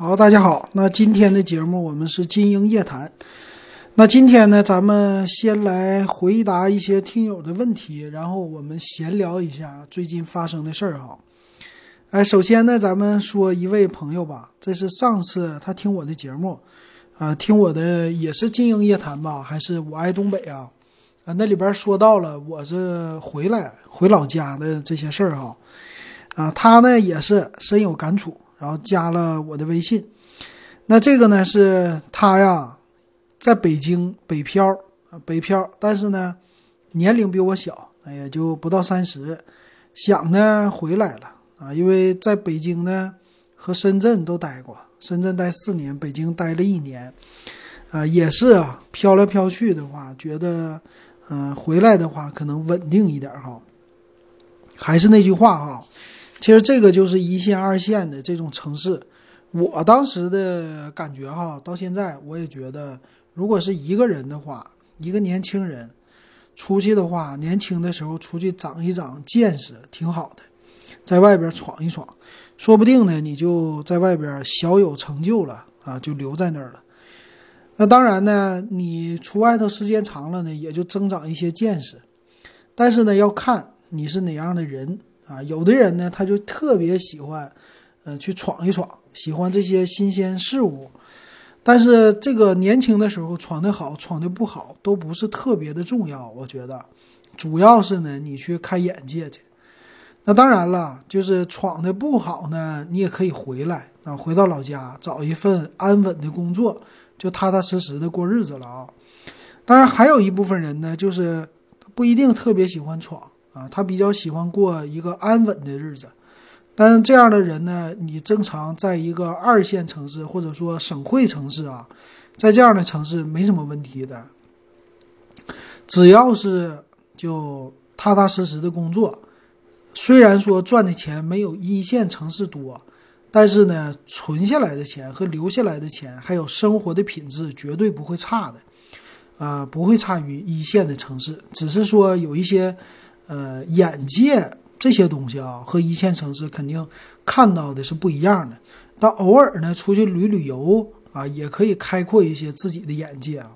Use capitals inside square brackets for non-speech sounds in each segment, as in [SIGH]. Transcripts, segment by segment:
好，大家好。那今天的节目我们是金鹰夜谈。那今天呢，咱们先来回答一些听友的问题，然后我们闲聊一下最近发生的事儿哈。哎，首先呢，咱们说一位朋友吧，这是上次他听我的节目，啊，听我的也是金鹰夜谈吧，还是我爱东北啊？啊，那里边说到了我这回来回老家的这些事儿哈。啊，他呢也是深有感触。然后加了我的微信，那这个呢是他呀，在北京北漂啊北漂，但是呢年龄比我小，也就不到三十，想呢回来了啊，因为在北京呢和深圳都待过，深圳待四年，北京待了一年，啊也是啊飘来飘去的话，觉得嗯回来的话可能稳定一点哈，还是那句话哈。其实这个就是一线、二线的这种城市，我当时的感觉哈，到现在我也觉得，如果是一个人的话，一个年轻人出去的话，年轻的时候出去长一长见识挺好的，在外边闯一闯，说不定呢，你就在外边小有成就了啊，就留在那儿了。那当然呢，你出外头时间长了呢，也就增长一些见识，但是呢，要看你是哪样的人。啊，有的人呢，他就特别喜欢，嗯，去闯一闯，喜欢这些新鲜事物。但是这个年轻的时候闯得好，闯得不好都不是特别的重要。我觉得，主要是呢，你去开眼界去。那当然了，就是闯得不好呢，你也可以回来啊，回到老家找一份安稳的工作，就踏踏实实的过日子了啊。当然，还有一部分人呢，就是不一定特别喜欢闯。啊，他比较喜欢过一个安稳的日子，但是这样的人呢，你正常在一个二线城市或者说省会城市啊，在这样的城市没什么问题的，只要是就踏踏实实的工作，虽然说赚的钱没有一线城市多，但是呢，存下来的钱和留下来的钱，还有生活的品质绝对不会差的，啊，不会差于一线的城市，只是说有一些。呃，眼界这些东西啊，和一线城市肯定看到的是不一样的。但偶尔呢，出去旅旅游啊，也可以开阔一些自己的眼界啊。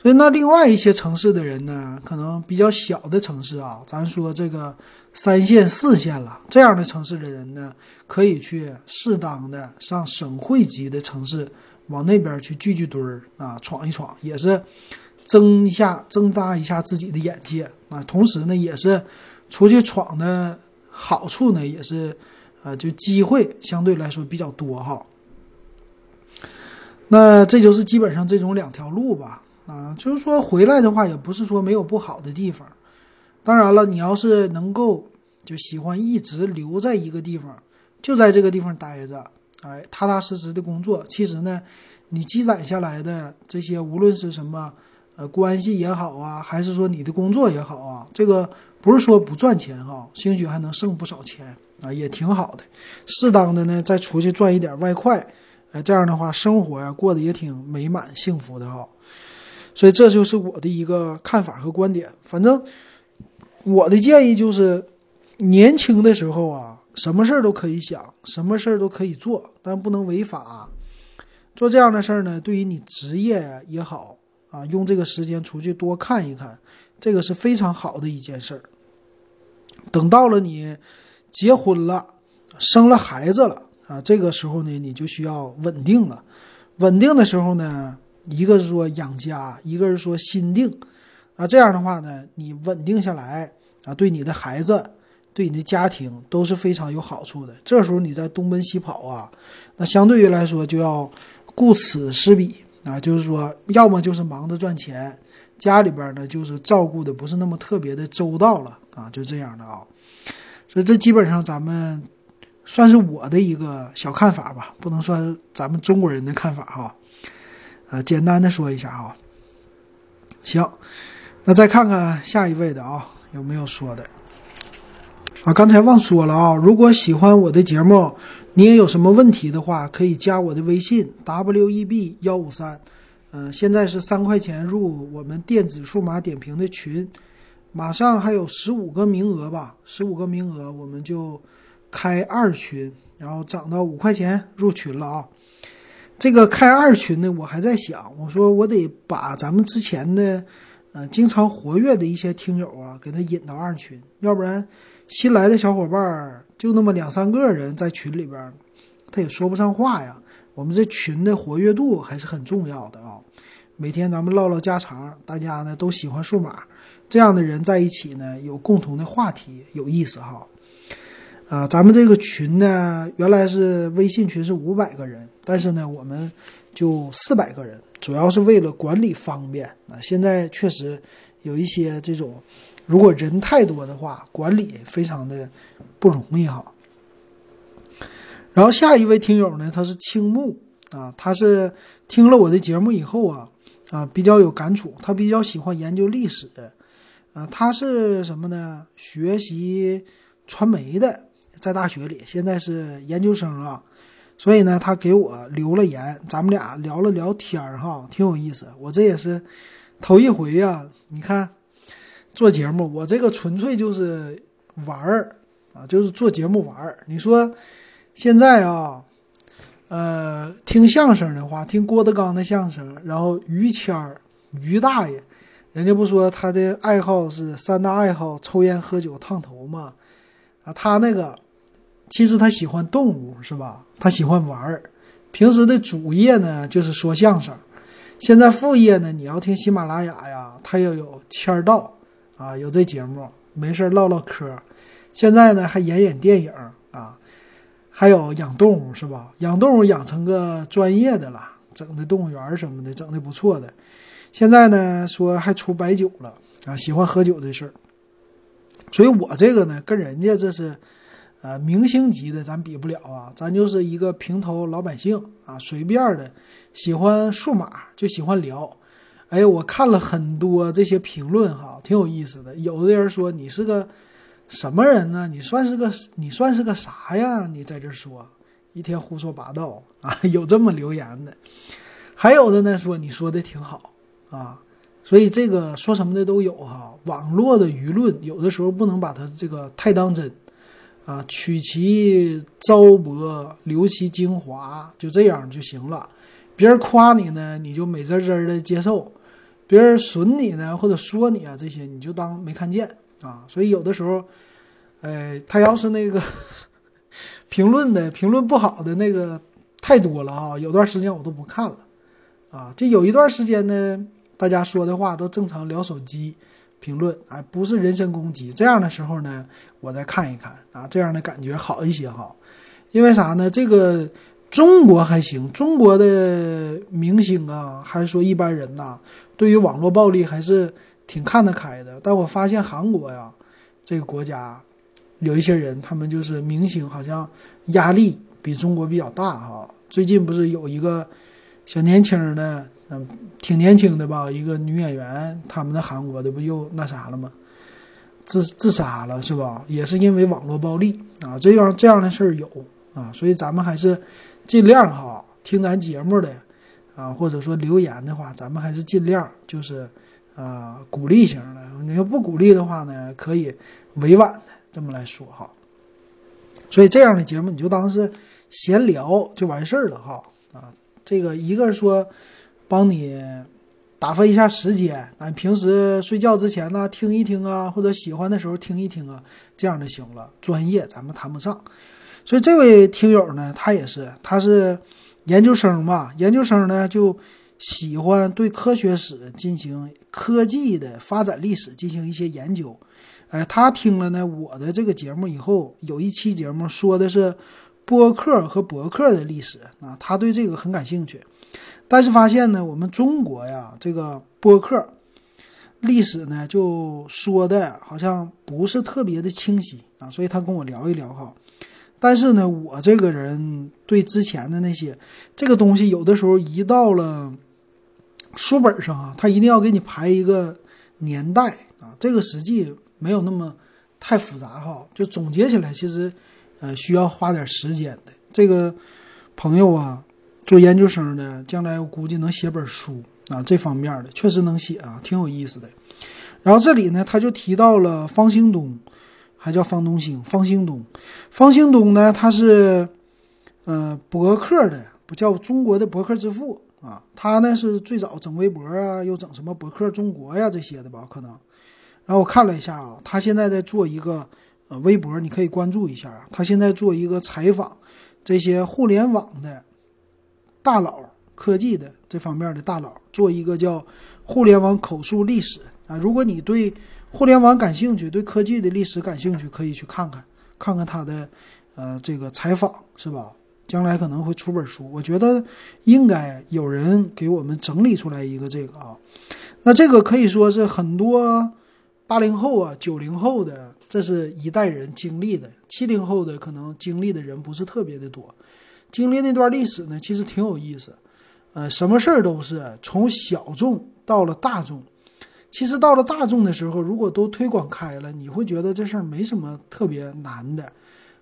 所以，那另外一些城市的人呢，可能比较小的城市啊，咱说这个三线、四线了这样的城市的人呢，可以去适当的上省会级的城市，往那边去聚聚堆儿啊，闯一闯，也是。增一下，增大一下自己的眼界啊！同时呢，也是出去闯的好处呢，也是啊，就机会相对来说比较多哈。那这就是基本上这种两条路吧啊，就是说回来的话，也不是说没有不好的地方。当然了，你要是能够就喜欢一直留在一个地方，就在这个地方待着，哎，踏踏实实的工作。其实呢，你积攒下来的这些，无论是什么。呃，关系也好啊，还是说你的工作也好啊，这个不是说不赚钱哈，兴许还能剩不少钱啊，也挺好的。适当的呢，再出去赚一点外快，呃，这样的话生活呀过得也挺美满幸福的哈。所以这就是我的一个看法和观点。反正我的建议就是，年轻的时候啊，什么事儿都可以想，什么事儿都可以做，但不能违法。做这样的事儿呢，对于你职业也好。啊，用这个时间出去多看一看，这个是非常好的一件事儿。等到了你结婚了，生了孩子了啊，这个时候呢，你就需要稳定了。稳定的时候呢，一个是说养家，一个是说心定啊。这样的话呢，你稳定下来啊，对你的孩子，对你的家庭都是非常有好处的。这时候你在东奔西跑啊，那相对于来说就要顾此失彼。啊，就是说，要么就是忙着赚钱，家里边呢就是照顾的不是那么特别的周到了啊，就这样的啊。所以这基本上咱们算是我的一个小看法吧，不能算咱们中国人的看法哈。呃，简单的说一下哈。行，那再看看下一位的啊，有没有说的？啊，刚才忘说了啊，如果喜欢我的节目。你也有什么问题的话，可以加我的微信 w e b 幺五三，嗯，现在是三块钱入我们电子数码点评的群，马上还有十五个名额吧，十五个名额我们就开二群然后涨到五块钱入群了啊。这个开二群呢，我还在想，我说我得把咱们之前的，呃，经常活跃的一些听友啊，给他引到二群，要不然新来的小伙伴就那么两三个人在群里边，他也说不上话呀。我们这群的活跃度还是很重要的啊，每天咱们唠唠家常，大家呢都喜欢数码，这样的人在一起呢，有共同的话题，有意思哈。啊，咱们这个群呢，原来是微信群是五百个人，但是呢，我们就四百个人，主要是为了管理方便啊。现在确实有一些这种，如果人太多的话，管理非常的不容易哈。然后下一位听友呢，他是青木啊，他是听了我的节目以后啊啊比较有感触，他比较喜欢研究历史，啊，他是什么呢？学习传媒的。在大学里，现在是研究生啊，所以呢，他给我留了言，咱们俩聊了聊天儿哈，挺有意思。我这也是头一回呀，你看做节目，我这个纯粹就是玩儿啊，就是做节目玩儿。你说现在啊，呃，听相声的话，听郭德纲的相声，然后于谦儿、于大爷，人家不说他的爱好是三大爱好：抽烟、喝酒、烫头吗？啊，他那个。其实他喜欢动物，是吧？他喜欢玩儿。平时的主业呢就是说相声，现在副业呢，你要听喜马拉雅呀，他又有签儿道啊，有这节目，没事唠唠嗑。现在呢还演演电影啊，还有养动物，是吧？养动物养成个专业的了，整的动物园什么的，整的不错的。现在呢说还出白酒了啊，喜欢喝酒的事儿。所以我这个呢跟人家这是。呃，明星级的咱比不了啊，咱就是一个平头老百姓啊，随便的，喜欢数码就喜欢聊。哎，我看了很多这些评论哈，挺有意思的。有的人说你是个什么人呢？你算是个你算是个啥呀？你在这说一天胡说八道啊？[LAUGHS] 有这么留言的，还有的呢说你说的挺好啊。所以这个说什么的都有哈。网络的舆论有的时候不能把它这个太当真。啊，取其糟粕，留其精华，就这样就行了。别人夸你呢，你就美滋滋的接受；别人损你呢，或者说你啊，这些你就当没看见啊。所以有的时候，哎，他要是那个 [LAUGHS] 评论的评论不好的那个太多了啊，有段时间我都不看了啊。这有一段时间呢，大家说的话都正常聊手机。评论啊，不是人身攻击。这样的时候呢，我再看一看啊，这样的感觉好一些哈。因为啥呢？这个中国还行，中国的明星啊，还是说一般人呐，对于网络暴力还是挺看得开的。但我发现韩国呀，这个国家有一些人，他们就是明星，好像压力比中国比较大哈。最近不是有一个小年轻的。嗯，挺年轻的吧？一个女演员，他们的韩国的不又那啥了吗？自自杀了是吧？也是因为网络暴力啊，这样这样的事儿有啊，所以咱们还是尽量哈，听咱节目的啊，或者说留言的话，咱们还是尽量就是啊鼓励型的。你要不鼓励的话呢，可以委婉的这么来说哈。所以这样的节目你就当是闲聊就完事儿了哈啊。这个一个说。帮你打发一下时间，咱平时睡觉之前呢听一听啊，或者喜欢的时候听一听啊，这样就行了。专业咱们谈不上，所以这位听友呢，他也是，他是研究生吧，研究生呢就喜欢对科学史进行科技的发展历史进行一些研究。哎，他听了呢我的这个节目以后，有一期节目说的是播客和博客的历史啊，他对这个很感兴趣。但是发现呢，我们中国呀，这个播客历史呢，就说的好像不是特别的清晰啊，所以他跟我聊一聊哈。但是呢，我这个人对之前的那些这个东西，有的时候一到了书本上啊，他一定要给你排一个年代啊，这个实际没有那么太复杂哈，就总结起来，其实呃需要花点时间的。这个朋友啊。做研究生的，将来我估计能写本书啊，这方面的确实能写啊，挺有意思的。然后这里呢，他就提到了方兴东，还叫方东兴，方兴东。方兴东呢，他是呃，博客的不叫中国的博客之父啊，他呢是最早整微博啊，又整什么博客中国呀这些的吧，可能。然后我看了一下啊，他现在在做一个呃微博，你可以关注一下。他现在做一个采访这些互联网的大佬、科技的这方面的大佬，做一个叫互联网口述历史啊。如果你对互联网感兴趣，对科技的历史感兴趣，可以去看看，看看他的呃这个采访是吧？将来可能会出本书，我觉得应该有人给我们整理出来一个这个啊。那这个可以说是很多。八零后啊，九零后的，这是一代人经历的；七零后的可能经历的人不是特别的多。经历那段历史呢，其实挺有意思。呃，什么事儿都是从小众到了大众。其实到了大众的时候，如果都推广开了，你会觉得这事儿没什么特别难的，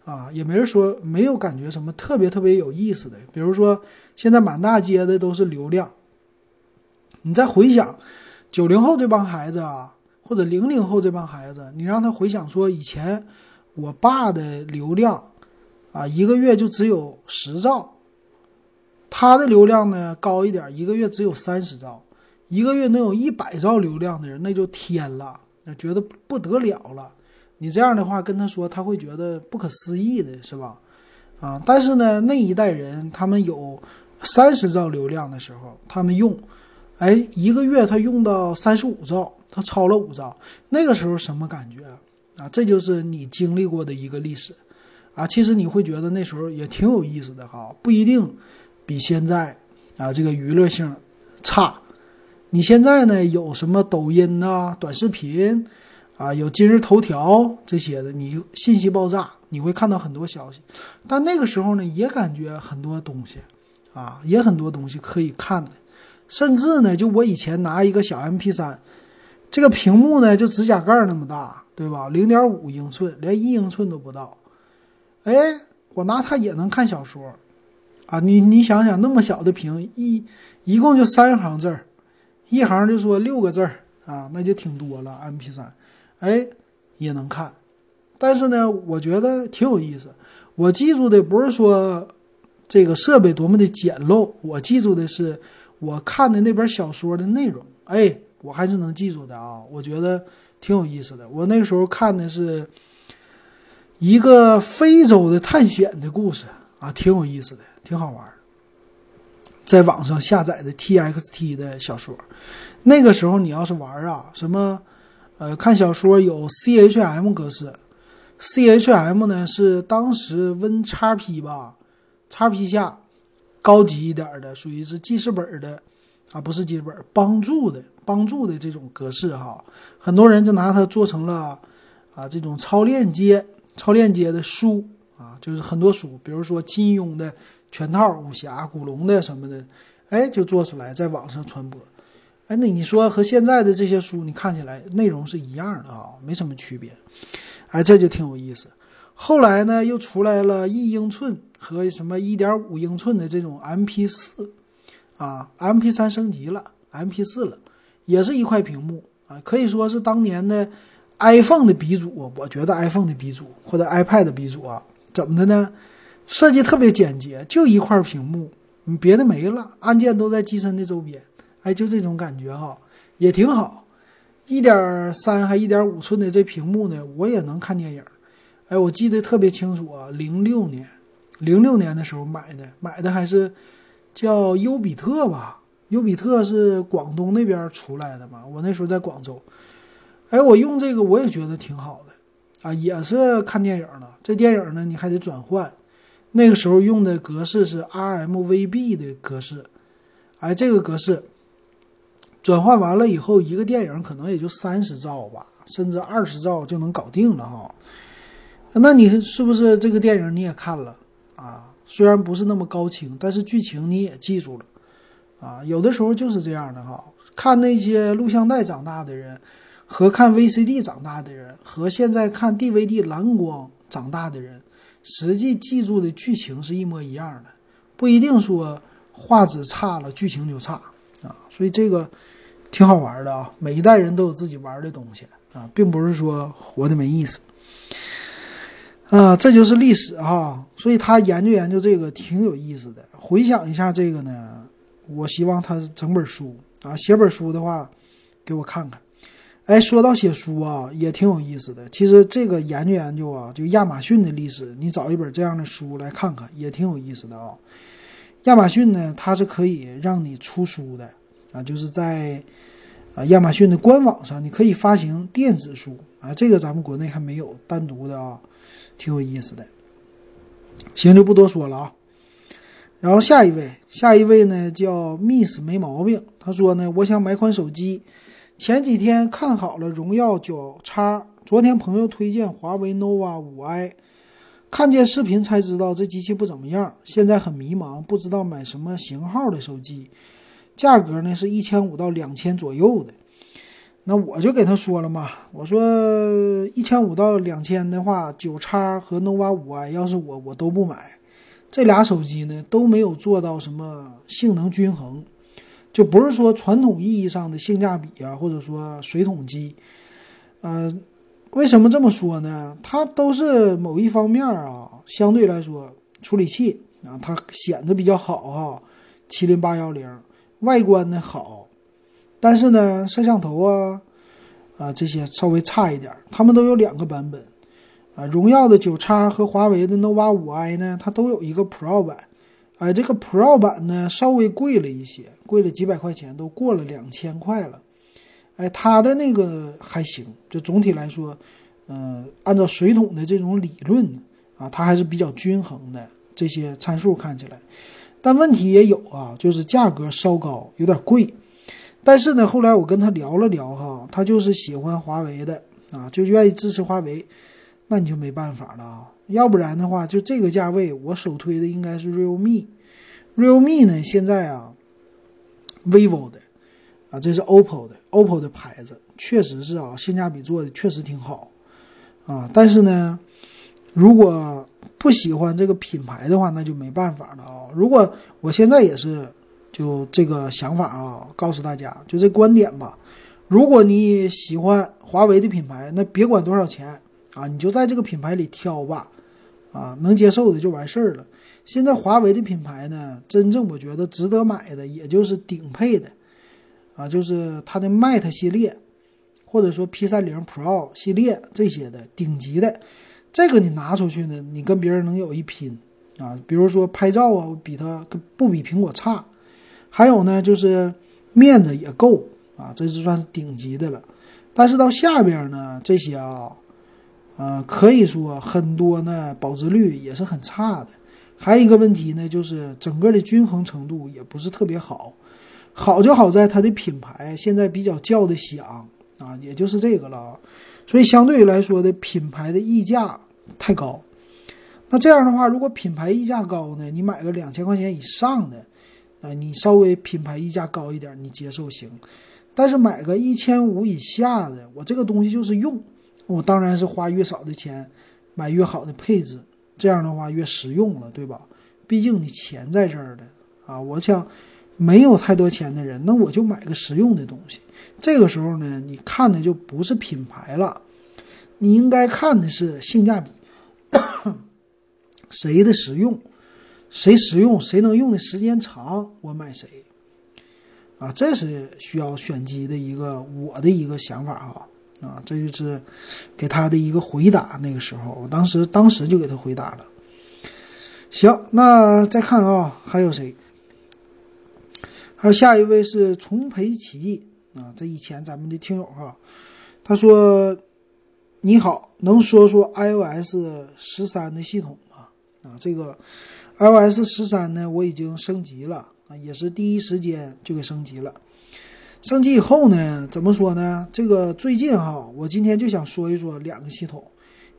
啊，也没人说没有感觉什么特别特别有意思的。比如说，现在满大街的都是流量。你再回想九零后这帮孩子啊。或者零零后这帮孩子，你让他回想说以前我爸的流量啊，一个月就只有十兆，他的流量呢高一点，一个月只有三十兆，一个月能有一百兆流量的人那就天了，那觉得不得了了。你这样的话跟他说，他会觉得不可思议的是吧？啊，但是呢那一代人他们有三十兆流量的时候，他们用，哎，一个月他用到三十五兆。他超了五兆，那个时候什么感觉啊？这就是你经历过的一个历史啊。其实你会觉得那时候也挺有意思的哈，不一定比现在啊这个娱乐性差。你现在呢有什么抖音呐、短视频啊，有今日头条这些的，你信息爆炸，你会看到很多消息。但那个时候呢，也感觉很多东西啊，也很多东西可以看的，甚至呢，就我以前拿一个小 MP 三。这个屏幕呢，就指甲盖那么大，对吧？零点五英寸，连一英寸都不到。哎，我拿它也能看小说，啊，你你想想，那么小的屏，一一共就三行字儿，一行就说六个字儿啊，那就挺多了。M P 三，哎，也能看。但是呢，我觉得挺有意思。我记住的不是说这个设备多么的简陋，我记住的是我看的那本小说的内容。哎。我还是能记住的啊，我觉得挺有意思的。我那时候看的是一个非洲的探险的故事啊，挺有意思的，挺好玩。在网上下载的 TXT 的小说，那个时候你要是玩啊，什么呃看小说有 CHM 格式，CHM 呢是当时 WinXP 吧，XP 下高级一点的，属于是记事本的啊，不是记事本，帮助的。帮助的这种格式哈，很多人就拿它做成了啊这种超链接、超链接的书啊，就是很多书，比如说金庸的全套、武侠、古龙的什么的，哎，就做出来在网上传播。哎，那你说和现在的这些书，你看起来内容是一样的啊，没什么区别。哎，这就挺有意思。后来呢，又出来了一英寸和什么一点五英寸的这种 MP 四啊，MP 三升级了，MP 四了。也是一块屏幕啊，可以说是当年的 iPhone 的鼻祖。我觉得 iPhone 的鼻祖或者 iPad 的鼻祖啊，怎么的呢？设计特别简洁，就一块屏幕，你别的没了，按键都在机身的周边。哎，就这种感觉哈，也挺好。一点三还一点五寸的这屏幕呢，我也能看电影。哎，我记得特别清楚啊，零六年，零六年的时候买的，买的还是叫优比特吧。优比特是广东那边出来的嘛？我那时候在广州，哎，我用这个我也觉得挺好的，啊，也是看电影的。这电影呢，你还得转换，那个时候用的格式是 RMVB 的格式，哎，这个格式转换完了以后，一个电影可能也就三十兆吧，甚至二十兆就能搞定了哈。那你是不是这个电影你也看了啊？虽然不是那么高清，但是剧情你也记住了。啊，有的时候就是这样的哈。看那些录像带长大的人，和看 VCD 长大的人，和现在看 DVD 蓝光长大的人，实际记住的剧情是一模一样的，不一定说画质差了剧情就差啊。所以这个挺好玩的啊。每一代人都有自己玩的东西啊，并不是说活的没意思。啊，这就是历史哈，所以他研究研究这个挺有意思的。回想一下这个呢，我希望他整本书啊，写本书的话，给我看看。哎，说到写书啊，也挺有意思的。其实这个研究研究啊，就亚马逊的历史，你找一本这样的书来看看，也挺有意思的啊。亚马逊呢，它是可以让你出书的啊，就是在啊亚马逊的官网上，你可以发行电子书啊，这个咱们国内还没有单独的啊。挺有意思的，行就不多说了啊。然后下一位，下一位呢叫 Miss 没毛病，他说呢，我想买款手机，前几天看好了荣耀九叉，昨天朋友推荐华为 nova 五 i，看见视频才知道这机器不怎么样，现在很迷茫，不知道买什么型号的手机，价格呢是一千五到两千左右的。那我就给他说了嘛，我说一千五到两千的话，九叉和 nova 五 i，要是我我都不买，这俩手机呢都没有做到什么性能均衡，就不是说传统意义上的性价比啊，或者说水桶机，呃，为什么这么说呢？它都是某一方面啊，相对来说处理器啊，它显得比较好哈，麒麟八幺零，外观呢好。但是呢，摄像头啊，啊这些稍微差一点。他们都有两个版本，啊，荣耀的九叉和华为的 nova 五 i 呢，它都有一个 Pro 版。哎，这个 Pro 版呢稍微贵了一些，贵了几百块钱，都过了两千块了。哎，它的那个还行，就总体来说，嗯，按照水桶的这种理论啊，它还是比较均衡的。这些参数看起来，但问题也有啊，就是价格稍高，有点贵。但是呢，后来我跟他聊了聊哈，他就是喜欢华为的啊，就愿意支持华为，那你就没办法了啊。要不然的话，就这个价位，我首推的应该是 realme，realme 呢现在啊，vivo 的啊，这是 OPPO 的，OPPO 的牌子确实是啊，性价比做的确实挺好啊。但是呢，如果不喜欢这个品牌的话，那就没办法了啊。如果我现在也是。就这个想法啊，告诉大家，就这观点吧。如果你喜欢华为的品牌，那别管多少钱啊，你就在这个品牌里挑吧，啊，能接受的就完事儿了。现在华为的品牌呢，真正我觉得值得买的，也就是顶配的，啊，就是它的 Mate 系列，或者说 P 三零 Pro 系列这些的顶级的，这个你拿出去呢，你跟别人能有一拼啊。比如说拍照啊，比它不比苹果差。还有呢，就是面子也够啊，这是算是顶级的了。但是到下边呢，这些啊，呃，可以说很多呢，保值率也是很差的。还有一个问题呢，就是整个的均衡程度也不是特别好。好就好在它的品牌现在比较叫的响啊，也就是这个了。所以相对于来说的品牌的溢价太高。那这样的话，如果品牌溢价高呢，你买个两千块钱以上的。啊，你稍微品牌溢价高一点，你接受行，但是买个一千五以下的，我这个东西就是用，我当然是花越少的钱，买越好的配置，这样的话越实用了，对吧？毕竟你钱在这儿的啊，我想没有太多钱的人，那我就买个实用的东西。这个时候呢，你看的就不是品牌了，你应该看的是性价比，[COUGHS] 谁的实用。谁实用，谁能用的时间长，我买谁，啊，这是需要选机的一个我的一个想法哈，啊，啊这就是给他的一个回答。那个时候，我当时当时就给他回答了。行，那再看啊，还有谁？还有下一位是重培奇啊，这以前咱们的听友哈，他说：“你好，能说说 iOS 十三的系统吗？”啊，这个。iOS 十三呢，我已经升级了啊，也是第一时间就给升级了。升级以后呢，怎么说呢？这个最近哈，我今天就想说一说两个系统，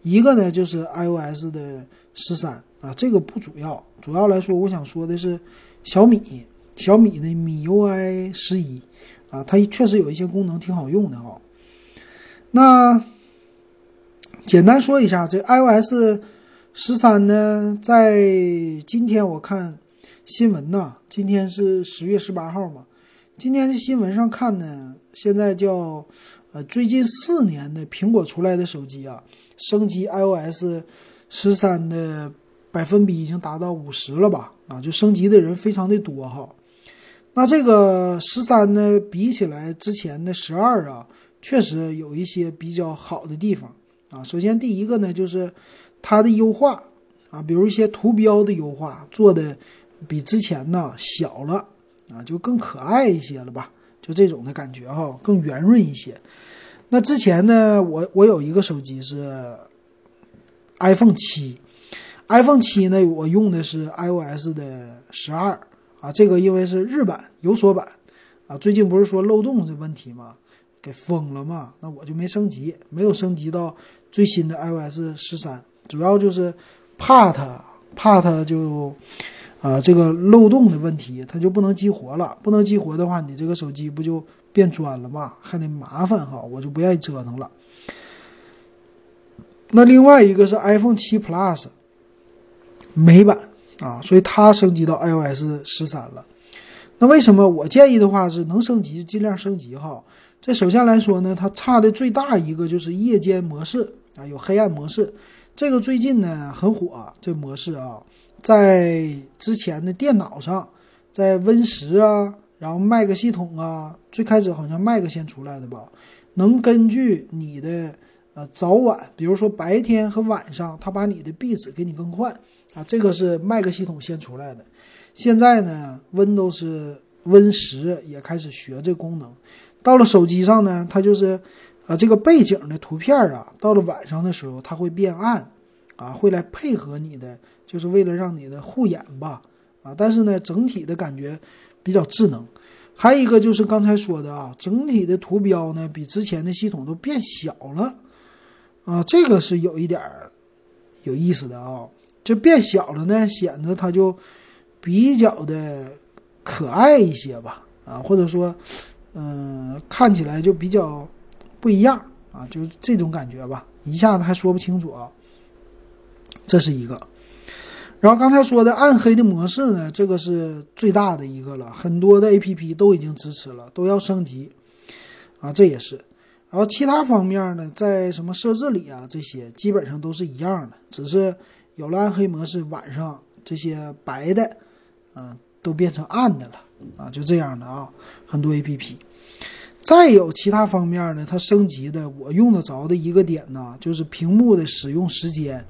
一个呢就是 iOS 的十三啊，这个不主要，主要来说我想说的是小米，小米的米 UI 十一啊，它确实有一些功能挺好用的哈。那简单说一下这 iOS。十三呢，在今天我看新闻呢，今天是十月十八号嘛。今天的新闻上看呢，现在叫呃最近四年的苹果出来的手机啊，升级 iOS 十三的百分比已经达到五十了吧？啊，就升级的人非常的多哈。那这个十三呢，比起来之前的十二啊，确实有一些比较好的地方啊。首先第一个呢，就是它的优化啊，比如一些图标的优化做的比之前呢小了啊，就更可爱一些了吧？就这种的感觉哈，更圆润一些。那之前呢，我我有一个手机是 iPhone 七，iPhone 七呢，我用的是 iOS 的十二。啊，这个因为是日版有锁版，啊，最近不是说漏洞的问题吗？给封了嘛？那我就没升级，没有升级到最新的 iOS 十三，主要就是怕它，怕它就，啊，这个漏洞的问题，它就不能激活了。不能激活的话，你这个手机不就变砖了吗？还得麻烦哈，我就不愿意折腾了。那另外一个是 iPhone 七 Plus 美版。啊，所以它升级到 iOS 十三了。那为什么我建议的话是能升级就尽量升级哈？这首先来说呢，它差的最大一个就是夜间模式啊，有黑暗模式。这个最近呢很火，这模式啊，在之前的电脑上，在 Win 十啊，然后 Mac 系统啊，最开始好像 Mac 先出来的吧，能根据你的呃早晚，比如说白天和晚上，它把你的壁纸给你更换。啊，这个是 Mac 系统先出来的，现在呢，Windows Win 十也开始学这功能。到了手机上呢，它就是，啊，这个背景的图片啊，到了晚上的时候它会变暗，啊，会来配合你的，就是为了让你的护眼吧，啊，但是呢，整体的感觉比较智能。还有一个就是刚才说的啊，整体的图标呢比之前的系统都变小了，啊，这个是有一点有意思的啊。就变小了呢，显得它就比较的可爱一些吧，啊，或者说，嗯，看起来就比较不一样啊，就是这种感觉吧，一下子还说不清楚啊。这是一个，然后刚才说的暗黑的模式呢，这个是最大的一个了，很多的 A P P 都已经支持了，都要升级啊，这也是。然后其他方面呢，在什么设置里啊，这些基本上都是一样的，只是。有了暗黑模式，晚上这些白的，嗯，都变成暗的了啊，就这样的啊，很多 A P P。再有其他方面呢，它升级的我用得着的一个点呢，就是屏幕的使用时间。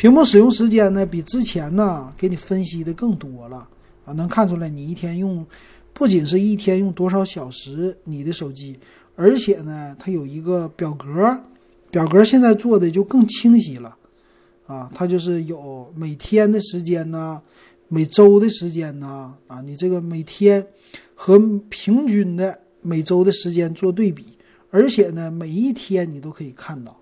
屏幕使用时间呢，比之前呢给你分析的更多了啊，能看出来你一天用，不仅是一天用多少小时你的手机，而且呢，它有一个表格，表格现在做的就更清晰了。啊，它就是有每天的时间呢，每周的时间呢，啊，你这个每天和平均的每周的时间做对比，而且呢，每一天你都可以看到，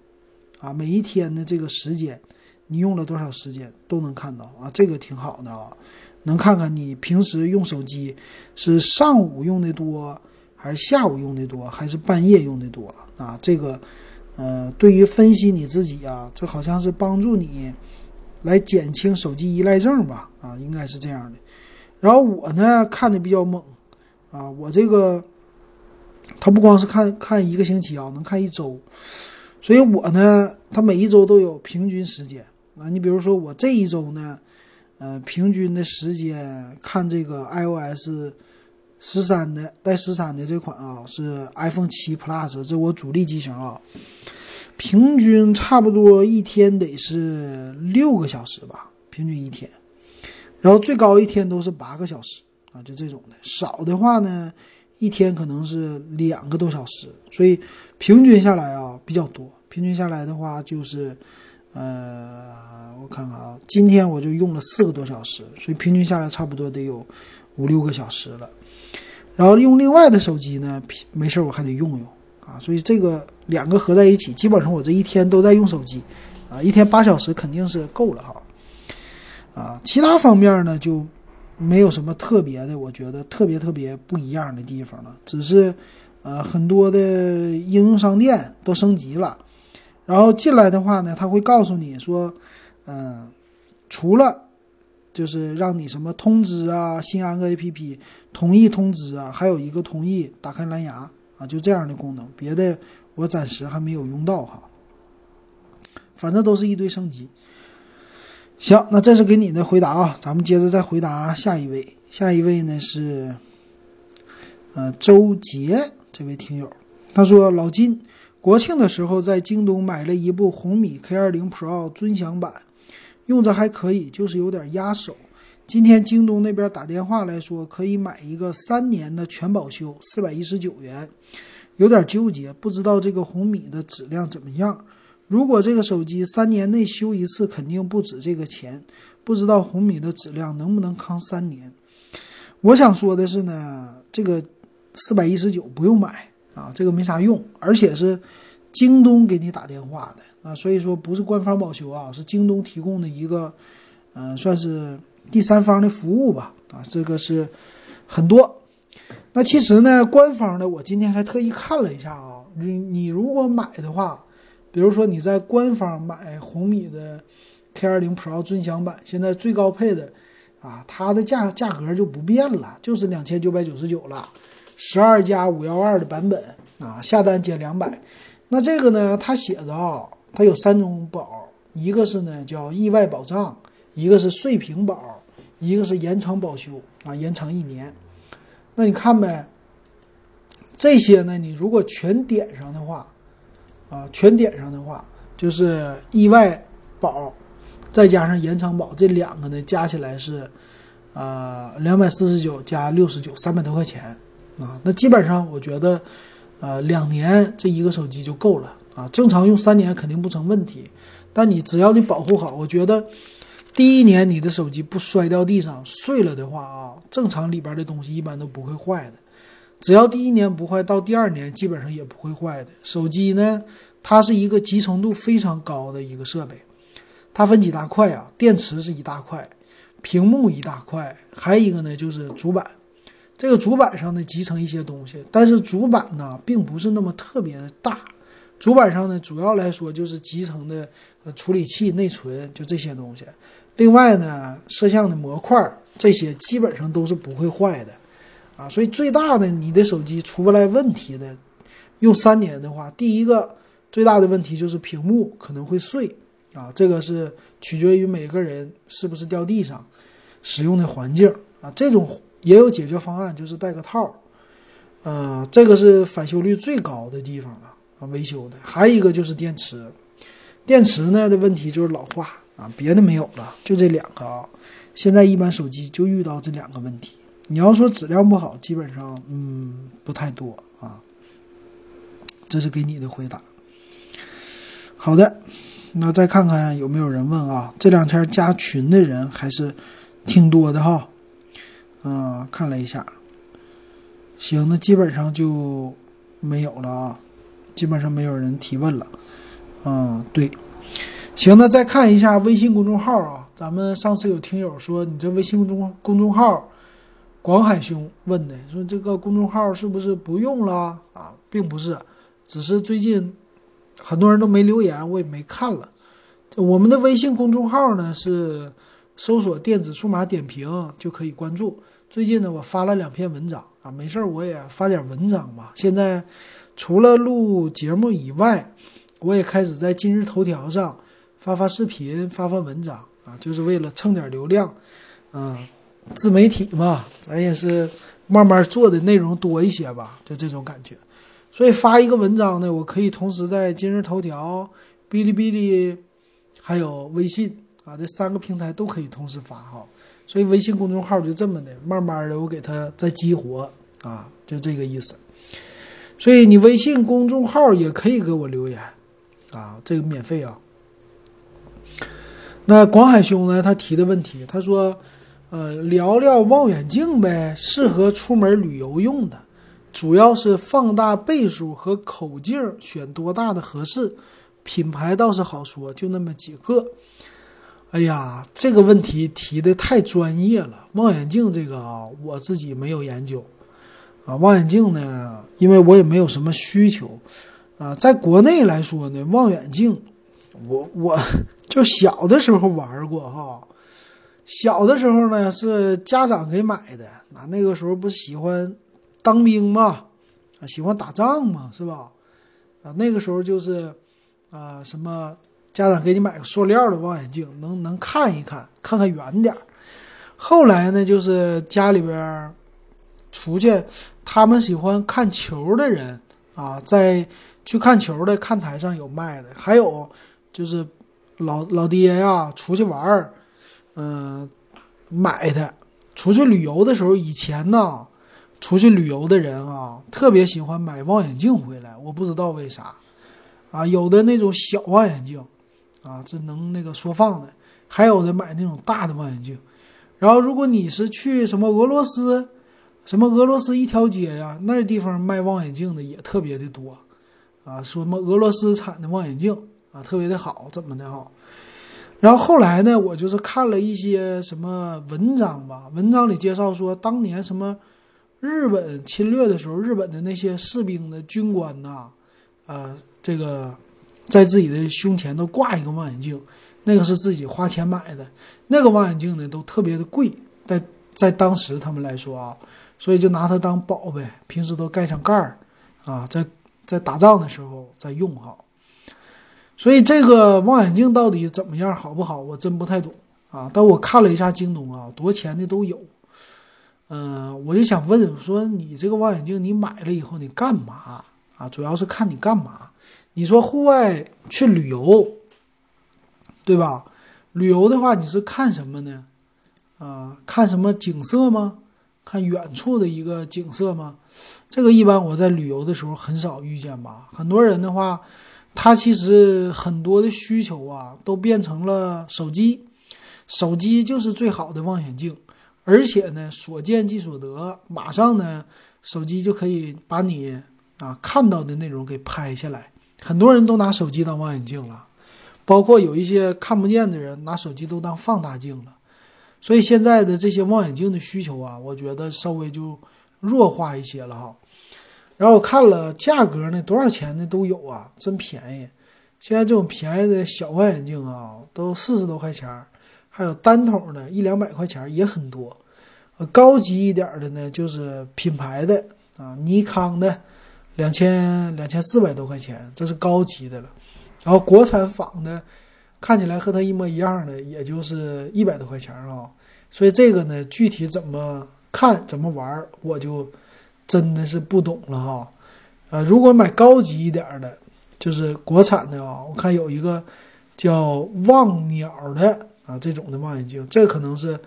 啊，每一天的这个时间，你用了多少时间都能看到啊，这个挺好的啊，能看看你平时用手机是上午用的多，还是下午用的多，还是半夜用的多啊，这个。呃，对于分析你自己啊，这好像是帮助你来减轻手机依赖症吧？啊，应该是这样的。然后我呢看的比较猛啊，我这个他不光是看看一个星期啊，能看一周。所以我呢，他每一周都有平均时间啊。你比如说我这一周呢，呃，平均的时间看这个 iOS。十三的带十三的这款啊是 iPhone 七 Plus，这我主力机型啊，平均差不多一天得是六个小时吧，平均一天，然后最高一天都是八个小时啊，就这种的，少的话呢，一天可能是两个多小时，所以平均下来啊比较多，平均下来的话就是，呃，我看看啊，今天我就用了四个多小时，所以平均下来差不多得有五六个小时了。然后用另外的手机呢，没事我还得用用啊，所以这个两个合在一起，基本上我这一天都在用手机，啊，一天八小时肯定是够了哈，啊，其他方面呢就没有什么特别的，我觉得特别特别不一样的地方了，只是呃很多的应用商店都升级了，然后进来的话呢，他会告诉你说，嗯，除了。就是让你什么通知啊，新安个 APP，同意通知啊，还有一个同意打开蓝牙啊，就这样的功能，别的我暂时还没有用到哈。反正都是一堆升级。行，那这是给你的回答啊，咱们接着再回答下一位。下一位呢是，呃，周杰这位听友，他说老金，国庆的时候在京东买了一部红米 K20 Pro 尊享版，用着还可以，就是有点压手。今天京东那边打电话来说可以买一个三年的全保修，四百一十九元，有点纠结，不知道这个红米的质量怎么样。如果这个手机三年内修一次，肯定不止这个钱。不知道红米的质量能不能扛三年？我想说的是呢，这个四百一十九不用买啊，这个没啥用，而且是京东给你打电话的啊，所以说不是官方保修啊，是京东提供的一个，嗯，算是第三方的服务吧啊，这个是很多。那其实呢，官方的我今天还特意看了一下啊，你你如果买的话。比如说你在官方买红米的 K20 Pro 尊享版，现在最高配的啊，它的价价格就不变了，就是两千九百九十九了，十二加五幺二的版本啊，下单减两百。那这个呢，它写着啊，它有三种保，一个是呢叫意外保障，一个是碎屏保，一个是延长保修啊，延长一年。那你看呗，这些呢，你如果全点上的话。啊，全点上的话就是意外保，再加上延长保，这两个呢加起来是，呃，两百四十九加六十九，三百多块钱啊。那基本上我觉得，呃，两年这一个手机就够了啊。正常用三年肯定不成问题，但你只要你保护好，我觉得第一年你的手机不摔掉地上碎了的话啊，正常里边的东西一般都不会坏的。只要第一年不坏，到第二年基本上也不会坏的。手机呢，它是一个集成度非常高的一个设备，它分几大块啊？电池是一大块，屏幕一大块，还有一个呢就是主板。这个主板上呢集成一些东西，但是主板呢并不是那么特别的大。主板上呢主要来说就是集成的处理器、内存，就这些东西。另外呢，摄像的模块这些基本上都是不会坏的。啊，所以最大的你的手机出不来问题的，用三年的话，第一个最大的问题就是屏幕可能会碎啊，这个是取决于每个人是不是掉地上，使用的环境啊，这种也有解决方案，就是带个套，呃，这个是返修率最高的地方了啊，维修的，还有一个就是电池，电池呢的问题就是老化啊，别的没有了，就这两个啊，现在一般手机就遇到这两个问题。你要说质量不好，基本上嗯不太多啊。这是给你的回答。好的，那再看看有没有人问啊？这两天加群的人还是挺多的哈。嗯，看了一下，行，那基本上就没有了啊，基本上没有人提问了。嗯，对，行，那再看一下微信公众号啊。咱们上次有听友说你这微信公众公众号。广海兄问的说：“这个公众号是不是不用了啊？”并不是，只是最近很多人都没留言，我也没看了。我们的微信公众号呢是搜索“电子数码点评”就可以关注。最近呢，我发了两篇文章啊，没事儿我也发点文章吧。现在除了录节目以外，我也开始在今日头条上发发视频、发发文章啊，就是为了蹭点流量，嗯。自媒体嘛，咱也是慢慢做的内容多一些吧，就这种感觉。所以发一个文章呢，我可以同时在今日头条、哔哩哔哩，还有微信啊这三个平台都可以同时发哈。所以微信公众号就这么的，慢慢的我给它再激活啊，就这个意思。所以你微信公众号也可以给我留言啊，这个免费啊。那广海兄呢，他提的问题，他说。呃，聊聊望远镜呗，适合出门旅游用的，主要是放大倍数和口径选多大的合适，品牌倒是好说，就那么几个。哎呀，这个问题提的太专业了，望远镜这个啊，我自己没有研究啊。望远镜呢，因为我也没有什么需求啊。在国内来说呢，望远镜，我我就小的时候玩过哈。小的时候呢，是家长给买的。那那个时候不是喜欢当兵嘛，啊，喜欢打仗嘛，是吧？啊，那个时候就是啊，什么家长给你买个塑料的望远镜，能能看一看，看看远点儿。后来呢，就是家里边出去，他们喜欢看球的人啊，在去看球的看台上有卖的，还有就是老老爹呀出去玩儿，嗯，买的。出去旅游的时候，以前呢，出去旅游的人啊，特别喜欢买望远镜回来，我不知道为啥，啊，有的那种小望远镜，啊，这能那个缩放的，还有的买那种大的望远镜。然后，如果你是去什么俄罗斯，什么俄罗斯一条街呀，那地方卖望远镜的也特别的多，啊，说什么俄罗斯产的望远镜啊，特别的好，怎么的哈？然后后来呢，我就是看了一些什么文章吧，文章里介绍说，当年什么日本侵略的时候，日本的那些士兵的军官呐，呃，这个在自己的胸前都挂一个望远镜，那个是自己花钱买的，那个望远镜呢都特别的贵，在在当时他们来说啊，所以就拿它当宝贝，平时都盖上盖儿，啊，在在打仗的时候再用哈。所以这个望远镜到底怎么样，好不好？我真不太懂啊。但我看了一下京东啊，多钱的都有。嗯，我就想问，说你这个望远镜你买了以后你干嘛啊？主要是看你干嘛。你说户外去旅游，对吧？旅游的话，你是看什么呢？啊，看什么景色吗？看远处的一个景色吗？这个一般我在旅游的时候很少遇见吧。很多人的话。他其实很多的需求啊，都变成了手机，手机就是最好的望远镜，而且呢，所见即所得，马上呢，手机就可以把你啊看到的内容给拍下来。很多人都拿手机当望远镜了，包括有一些看不见的人拿手机都当放大镜了。所以现在的这些望远镜的需求啊，我觉得稍微就弱化一些了哈。然后我看了价格呢，多少钱的都有啊，真便宜。现在这种便宜的小望远镜啊，都四十多块钱还有单筒的，一两百块钱也很多。高级一点的呢，就是品牌的啊，尼康的，两千两千四百多块钱，这是高级的了。然后国产仿的，看起来和它一模一样的，也就是一百多块钱啊。所以这个呢，具体怎么看怎么玩，我就。真的是不懂了哈，呃，如果买高级一点的，就是国产的啊，我看有一个叫望鸟的啊，这种的望远镜，这可能是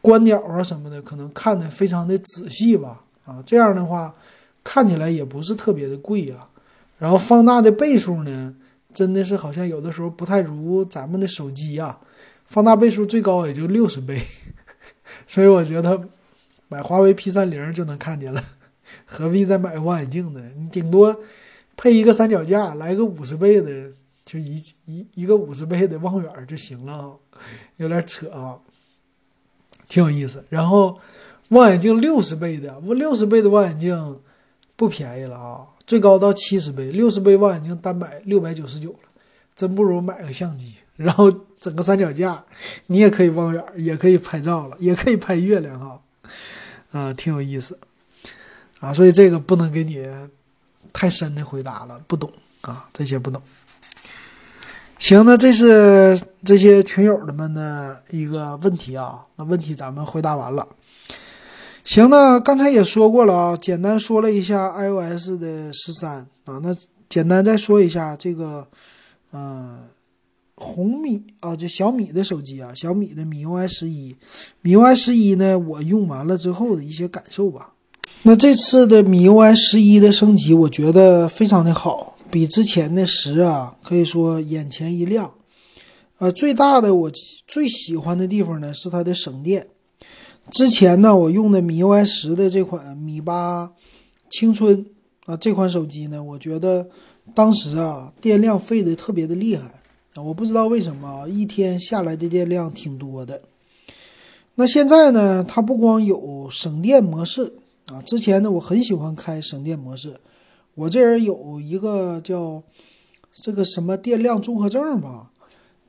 观鸟啊什么的，可能看的非常的仔细吧，啊，这样的话看起来也不是特别的贵啊，然后放大的倍数呢，真的是好像有的时候不太如咱们的手机啊，放大倍数最高也就六十倍，所以我觉得买华为 P 三零就能看见了。何必再买望远镜呢？你顶多配一个三脚架，来个五十倍的，就一一一个五十倍的望远就行了，有点扯啊，挺有意思。然后望远镜六十倍的，我六十倍的望远镜不便宜了啊，最高到七十倍，六十倍望远镜单买六百九十九了，真不如买个相机，然后整个三脚架，你也可以望远，也可以拍照了，也可以拍月亮哈，啊，挺有意思。啊，所以这个不能给你太深的回答了，不懂啊，这些不懂。行，那这是这些群友的们的一个问题啊，那问题咱们回答完了。行，那刚才也说过了啊，简单说了一下 iOS 的十三啊，那简单再说一下这个，嗯，红米啊，就小米的手机啊，小米的米 UI 十一，米 UI 十一呢，我用完了之后的一些感受吧。那这次的米 UI 十一的升级，我觉得非常的好，比之前的十啊，可以说眼前一亮。呃，最大的我最喜欢的地方呢，是它的省电。之前呢，我用的米 UI 十的这款米八青春啊，这款手机呢，我觉得当时啊，电量费的特别的厉害啊，我不知道为什么一天下来的电量挺多的。那现在呢，它不光有省电模式。啊，之前呢，我很喜欢开省电模式。我这人有一个叫这个什么电量综合症吧，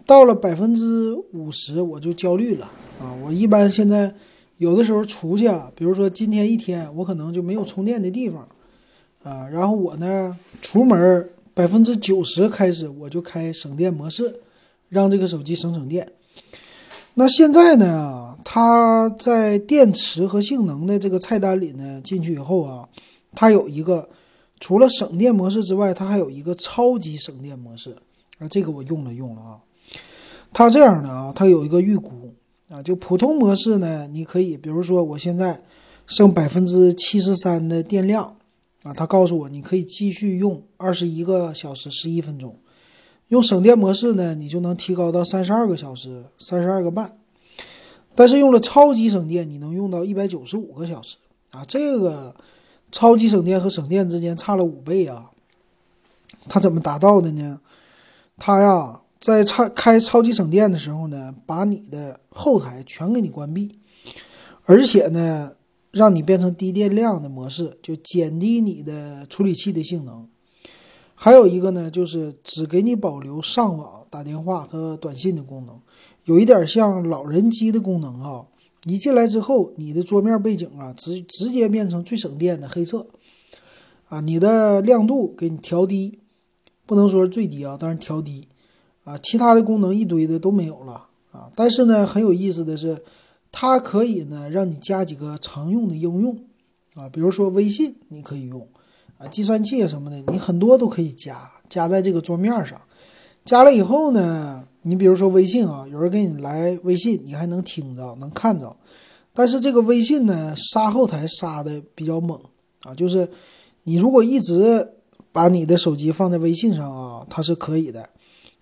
到了百分之五十我就焦虑了啊。我一般现在有的时候出去啊，比如说今天一天我可能就没有充电的地方啊，然后我呢出门百分之九十开始我就开省电模式让这个手机省省电。那现在呢，它在电池和性能的这个菜单里呢，进去以后啊，它有一个除了省电模式之外，它还有一个超级省电模式啊，这个我用了用了啊。它这样的啊，它有一个预估啊，就普通模式呢，你可以比如说我现在剩百分之七十三的电量。啊，他告诉我，你可以继续用二十一个小时十一分钟，用省电模式呢，你就能提高到三十二个小时三十二个半。但是用了超级省电，你能用到一百九十五个小时啊！这个超级省电和省电之间差了五倍啊！它怎么达到的呢？它呀，在超开超级省电的时候呢，把你的后台全给你关闭，而且呢。让你变成低电量的模式，就减低你的处理器的性能。还有一个呢，就是只给你保留上网、打电话和短信的功能，有一点像老人机的功能啊。一进来之后，你的桌面背景啊，直直接变成最省电的黑色啊。你的亮度给你调低，不能说最低啊，但是调低啊。其他的功能一堆的都没有了啊。但是呢，很有意思的是。它可以呢，让你加几个常用的应用，啊，比如说微信你可以用，啊，计算器什么的，你很多都可以加，加在这个桌面上。加了以后呢，你比如说微信啊，有人给你来微信，你还能听着，能看着。但是这个微信呢，杀后台杀的比较猛啊，就是你如果一直把你的手机放在微信上啊，它是可以的。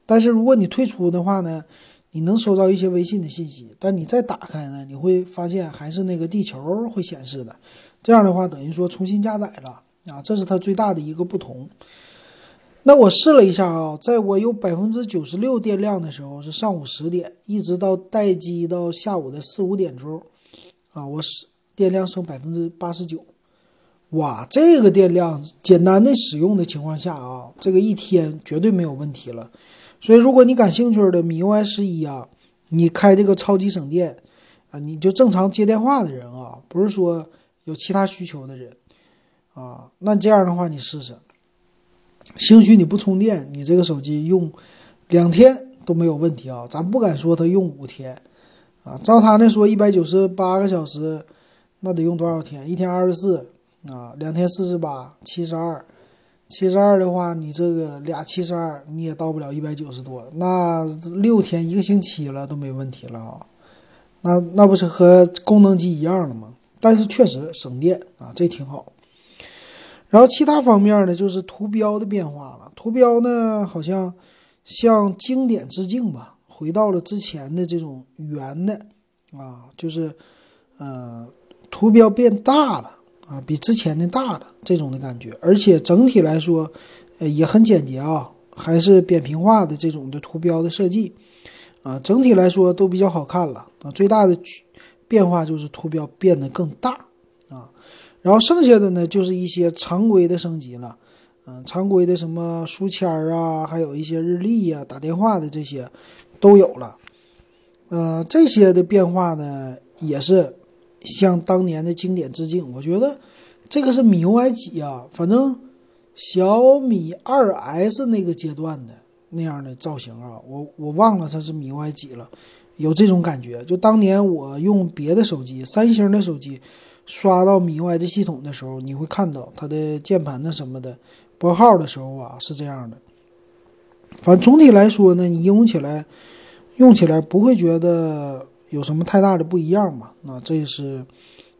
但是如果你退出的话呢？你能收到一些微信的信息，但你再打开呢，你会发现还是那个地球会显示的。这样的话，等于说重新加载了啊，这是它最大的一个不同。那我试了一下啊，在我有百分之九十六电量的时候，是上午十点，一直到待机到下午的四五点钟，啊，我使电量剩百分之八十九。哇，这个电量简单的使用的情况下啊，这个一天绝对没有问题了。所以，如果你感兴趣的米 UI 十一啊，你开这个超级省电啊，你就正常接电话的人啊，不是说有其他需求的人啊，那这样的话你试试。兴许你不充电，你这个手机用两天都没有问题啊，咱不敢说它用五天啊。照他那说，一百九十八个小时，那得用多少天？一天二十四啊，两天四十八，七十二。七十二的话，你这个俩七十二，你也到不了一百九十多，那六天一个星期了都没问题了啊，那那不是和功能机一样的吗？但是确实省电啊，这挺好。然后其他方面呢，就是图标的变化了。图标呢，好像向经典致敬吧，回到了之前的这种圆的啊，就是呃，图标变大了。啊，比之前的大了这种的感觉，而且整体来说，呃，也很简洁啊，还是扁平化的这种的图标的设计，啊，整体来说都比较好看了啊。最大的变化就是图标变得更大啊，然后剩下的呢就是一些常规的升级了，嗯，常规的什么书签啊，还有一些日历呀、打电话的这些都有了，呃，这些的变化呢也是。向当年的经典致敬，我觉得这个是米 UI 几啊？反正小米二 S 那个阶段的那样的造型啊，我我忘了它是米 UI 几了，有这种感觉。就当年我用别的手机，三星的手机刷到米 UI 的系统的时候，你会看到它的键盘的什么的拨号的时候啊是这样的。反正总体来说呢，你用起来用起来不会觉得。有什么太大的不一样吗？那这是，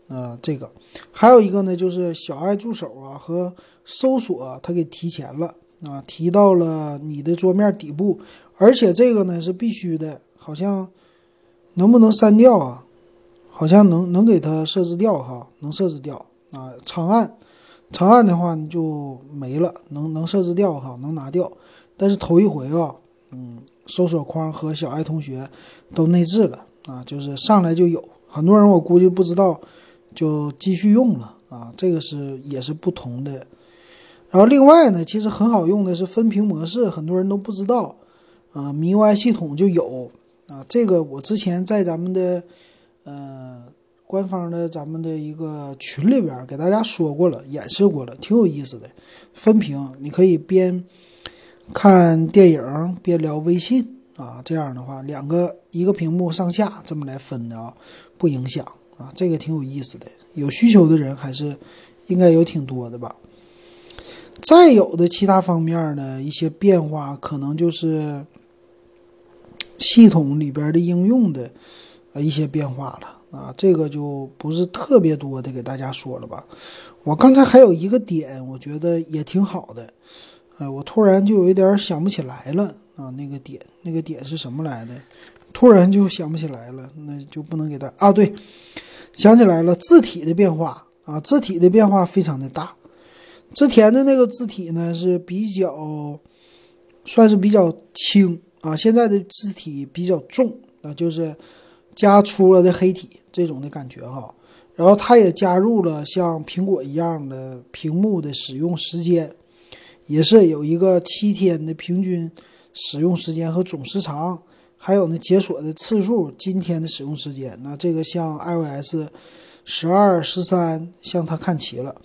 呃，这个还有一个呢，就是小爱助手啊和搜索它给提前了啊，提到了你的桌面底部，而且这个呢是必须的，好像能不能删掉啊？好像能能给它设置掉哈，能设置掉啊。长按，长按的话就没了，能能设置掉哈，能拿掉。但是头一回啊，嗯，搜索框和小爱同学都内置了。啊，就是上来就有很多人，我估计不知道，就继续用了啊。这个是也是不同的。然后另外呢，其实很好用的是分屏模式，很多人都不知道啊。MIUI 系统就有啊，这个我之前在咱们的呃官方的咱们的一个群里边给大家说过了，演示过了，挺有意思的。分屏，你可以边看电影边聊微信啊，这样的话两个一个屏幕上下这么来分的啊，不影响啊，这个挺有意思的。有需求的人还是应该有挺多的吧。再有的其他方面呢，一些变化可能就是系统里边的应用的呃一些变化了。啊，这个就不是特别多的给大家说了吧。我刚才还有一个点，我觉得也挺好的。哎，我突然就有一点想不起来了啊，那个点，那个点是什么来的？突然就想不起来了，那就不能给他啊。对，想起来了，字体的变化啊，字体的变化非常的大。之前的那个字体呢是比较算是比较轻啊，现在的字体比较重啊，就是加粗了的黑体。这种的感觉哈，然后它也加入了像苹果一样的屏幕的使用时间，也是有一个七天的平均使用时间和总时长，还有呢解锁的次数，今天的使用时间。那这个像 iOS 十二、十三，向它看齐了。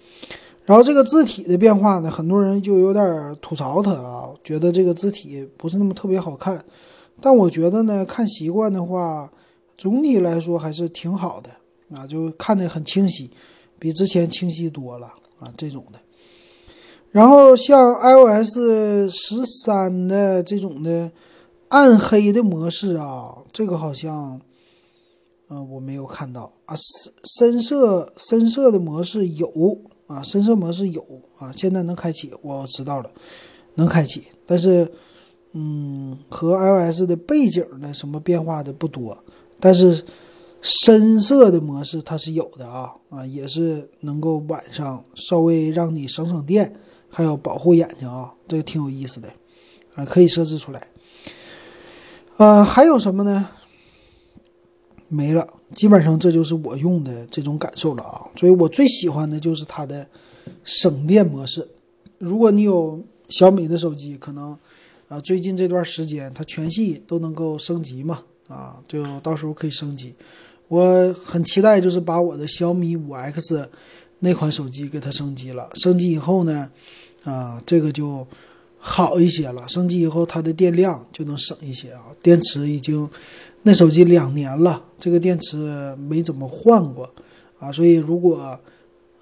然后这个字体的变化呢，很多人就有点吐槽它啊，觉得这个字体不是那么特别好看。但我觉得呢，看习惯的话。总体来说还是挺好的啊，就看得很清晰，比之前清晰多了啊，这种的。然后像 iOS 十三的这种的暗黑的模式啊，这个好像，嗯，我没有看到啊。深深色深色的模式有啊，深色模式有啊，现在能开启，我知道了，能开启。但是，嗯，和 iOS 的背景呢什么变化的不多。但是深色的模式它是有的啊啊，也是能够晚上稍微让你省省电，还有保护眼睛啊，这个挺有意思的啊，可以设置出来。呃，还有什么呢？没了，基本上这就是我用的这种感受了啊。所以我最喜欢的就是它的省电模式。如果你有小米的手机，可能啊最近这段时间它全系都能够升级嘛。啊，就到时候可以升级，我很期待，就是把我的小米五 X 那款手机给它升级了。升级以后呢，啊，这个就好一些了。升级以后，它的电量就能省一些啊。电池已经那手机两年了，这个电池没怎么换过啊。所以如果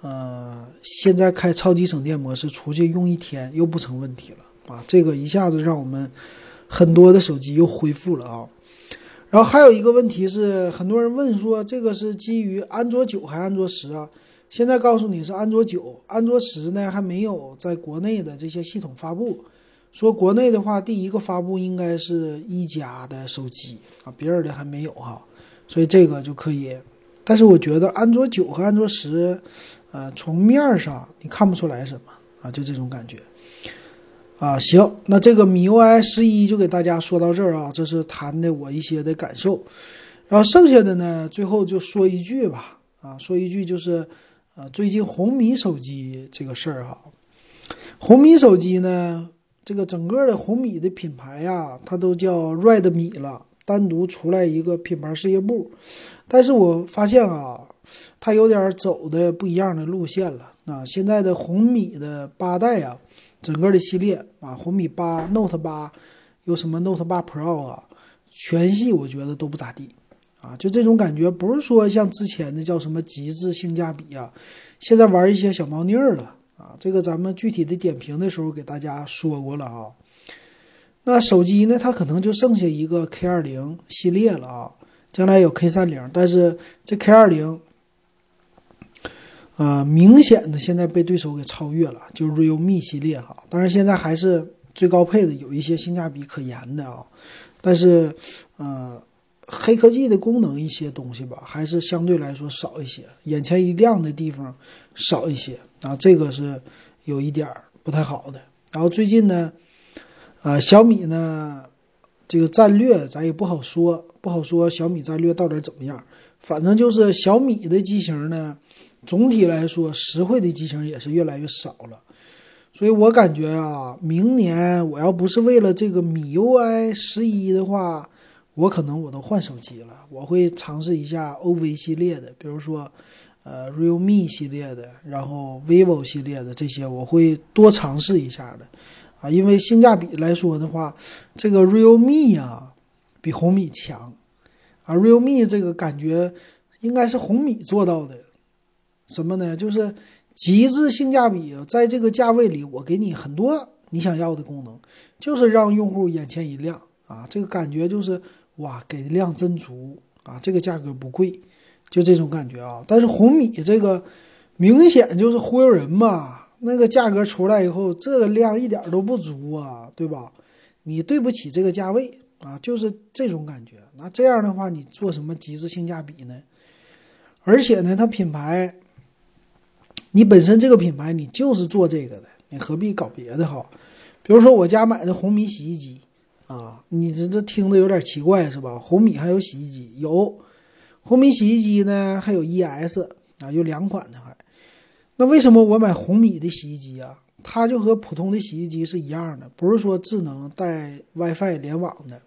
呃现在开超级省电模式，出去用一天又不成问题了啊。这个一下子让我们很多的手机又恢复了啊。然后还有一个问题是，很多人问说这个是基于安卓九还是安卓十啊？现在告诉你是安卓九，安卓十呢还没有在国内的这些系统发布。说国内的话，第一个发布应该是一加的手机啊，别人的还没有哈，所以这个就可以。但是我觉得安卓九和安卓十，呃，从面上你看不出来什么啊，就这种感觉。啊，行，那这个米 UI 十一就给大家说到这儿啊，这是谈的我一些的感受，然后剩下的呢，最后就说一句吧，啊，说一句就是，啊，最近红米手机这个事儿哈，红米手机呢，这个整个的红米的品牌呀，它都叫 Red 米了，单独出来一个品牌事业部，但是我发现啊，它有点走的不一样的路线了，啊，现在的红米的八代啊。整个的系列啊，红米八、Note 八，有什么 Note 八 Pro 啊，全系我觉得都不咋地啊，就这种感觉，不是说像之前的叫什么极致性价比啊，现在玩一些小猫腻儿了啊。这个咱们具体的点评的时候给大家说过了啊。那手机呢，它可能就剩下一个 K 二零系列了啊，将来有 K 三零，但是这 K 二零。呃，明显的现在被对手给超越了，就是 Realme 系列哈。当然现在还是最高配的，有一些性价比可言的啊。但是，呃，黑科技的功能一些东西吧，还是相对来说少一些，眼前一亮的地方少一些啊。这个是有一点不太好的。然后最近呢，呃，小米呢，这个战略咱也不好说，不好说小米战略到底怎么样。反正就是小米的机型呢。总体来说，实惠的机型也是越来越少了，所以我感觉啊，明年我要不是为了这个米 UI 十一的话，我可能我都换手机了。我会尝试一下 OV 系列的，比如说呃 Realme 系列的，然后 vivo 系列的这些，我会多尝试一下的啊。因为性价比来说的话，这个 Realme 啊，比红米强啊。realme 这个感觉应该是红米做到的，什么呢？就是极致性价比，在这个价位里，我给你很多你想要的功能，就是让用户眼前一亮啊。这个感觉就是哇，给的量真足啊，这个价格不贵，就这种感觉啊。但是红米这个明显就是忽悠人嘛。那个价格出来以后，这个量一点都不足啊，对吧？你对不起这个价位啊，就是这种感觉。那这样的话，你做什么极致性价比呢？而且呢，它品牌，你本身这个品牌你就是做这个的，你何必搞别的哈？比如说我家买的红米洗衣机啊，你这这听着有点奇怪是吧？红米还有洗衣机，有红米洗衣机呢，还有 ES 啊，有两款的还。那为什么我买红米的洗衣机啊？它就和普通的洗衣机是一样的，不是说智能带 WiFi 联网的，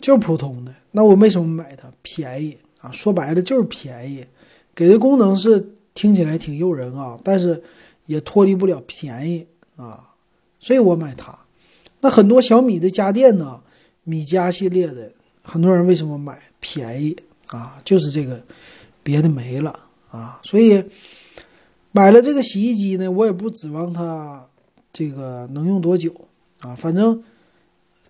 就是普通的。那我为什么买它？便宜啊！说白了就是便宜，给的功能是听起来挺诱人啊，但是也脱离不了便宜啊，所以我买它。那很多小米的家电呢，米家系列的，很多人为什么买？便宜啊，就是这个，别的没了啊，所以。买了这个洗衣机呢，我也不指望它这个能用多久啊，反正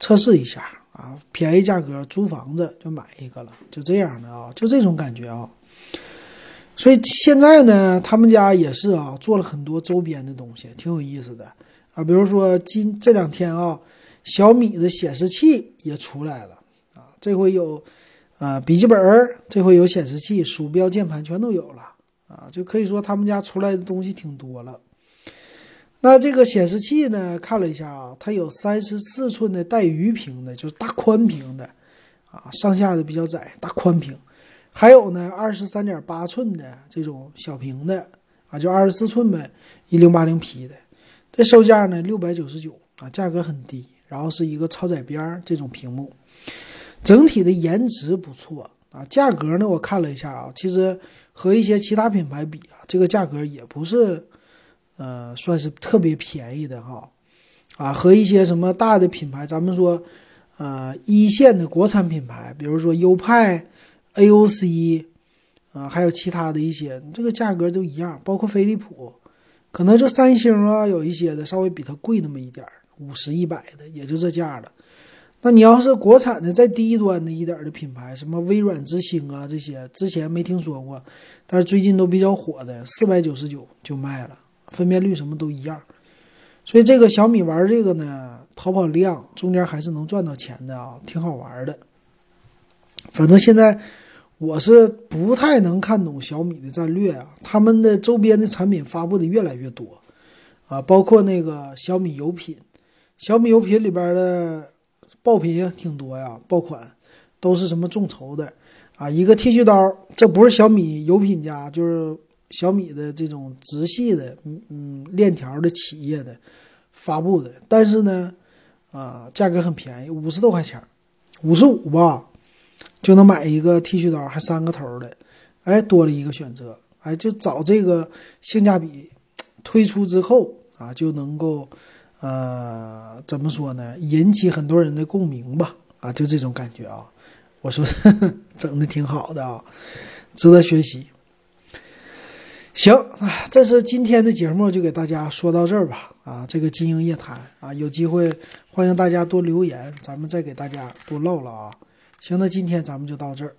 测试一下啊，便宜价格租房子就买一个了，就这样的啊，就这种感觉啊。所以现在呢，他们家也是啊，做了很多周边的东西，挺有意思的啊。比如说今这两天啊，小米的显示器也出来了啊，这回有啊笔记本，这回有显示器、鼠标、键盘全都有了。啊，就可以说他们家出来的东西挺多了。那这个显示器呢，看了一下啊，它有三十四寸的带鱼屏的，就是大宽屏的，啊，上下的比较窄，大宽屏。还有呢，二十三点八寸的这种小屏的，啊，就二十四寸呗，一零八零 P 的。这售价呢六百九十九啊，价格很低。然后是一个超窄边这种屏幕，整体的颜值不错。啊，价格呢？我看了一下啊，其实和一些其他品牌比啊，这个价格也不是，呃，算是特别便宜的哈。啊，和一些什么大的品牌，咱们说，呃，一线的国产品牌，比如说优派、AOC，啊，还有其他的一些，这个价格都一样，包括飞利浦，可能就三星啊，有一些的稍微比它贵那么一点儿五十一百的，也就这价了。那你要是国产的再低端的一点的品牌，什么微软之星啊这些，之前没听说过，但是最近都比较火的，四百九十九就卖了，分辨率什么都一样。所以这个小米玩这个呢，跑跑量，中间还是能赚到钱的啊，挺好玩的。反正现在我是不太能看懂小米的战略啊，他们的周边的产品发布的越来越多啊，包括那个小米有品，小米有品里边的。爆品也挺多呀，爆款都是什么众筹的啊？一个剃须刀，这不是小米有品家，就是小米的这种直系的，嗯嗯，链条的企业的发布的。但是呢，啊，价格很便宜，五十多块钱，五十五吧，就能买一个剃须刀，还三个头的，哎，多了一个选择，哎，就找这个性价比推出之后啊，就能够。呃，怎么说呢？引起很多人的共鸣吧，啊，就这种感觉啊。我说 [LAUGHS] 整的挺好的啊，值得学习。行啊，这是今天的节目，就给大家说到这儿吧。啊，这个金鹰夜谈啊，有机会欢迎大家多留言，咱们再给大家多唠唠啊。行，那今天咱们就到这儿。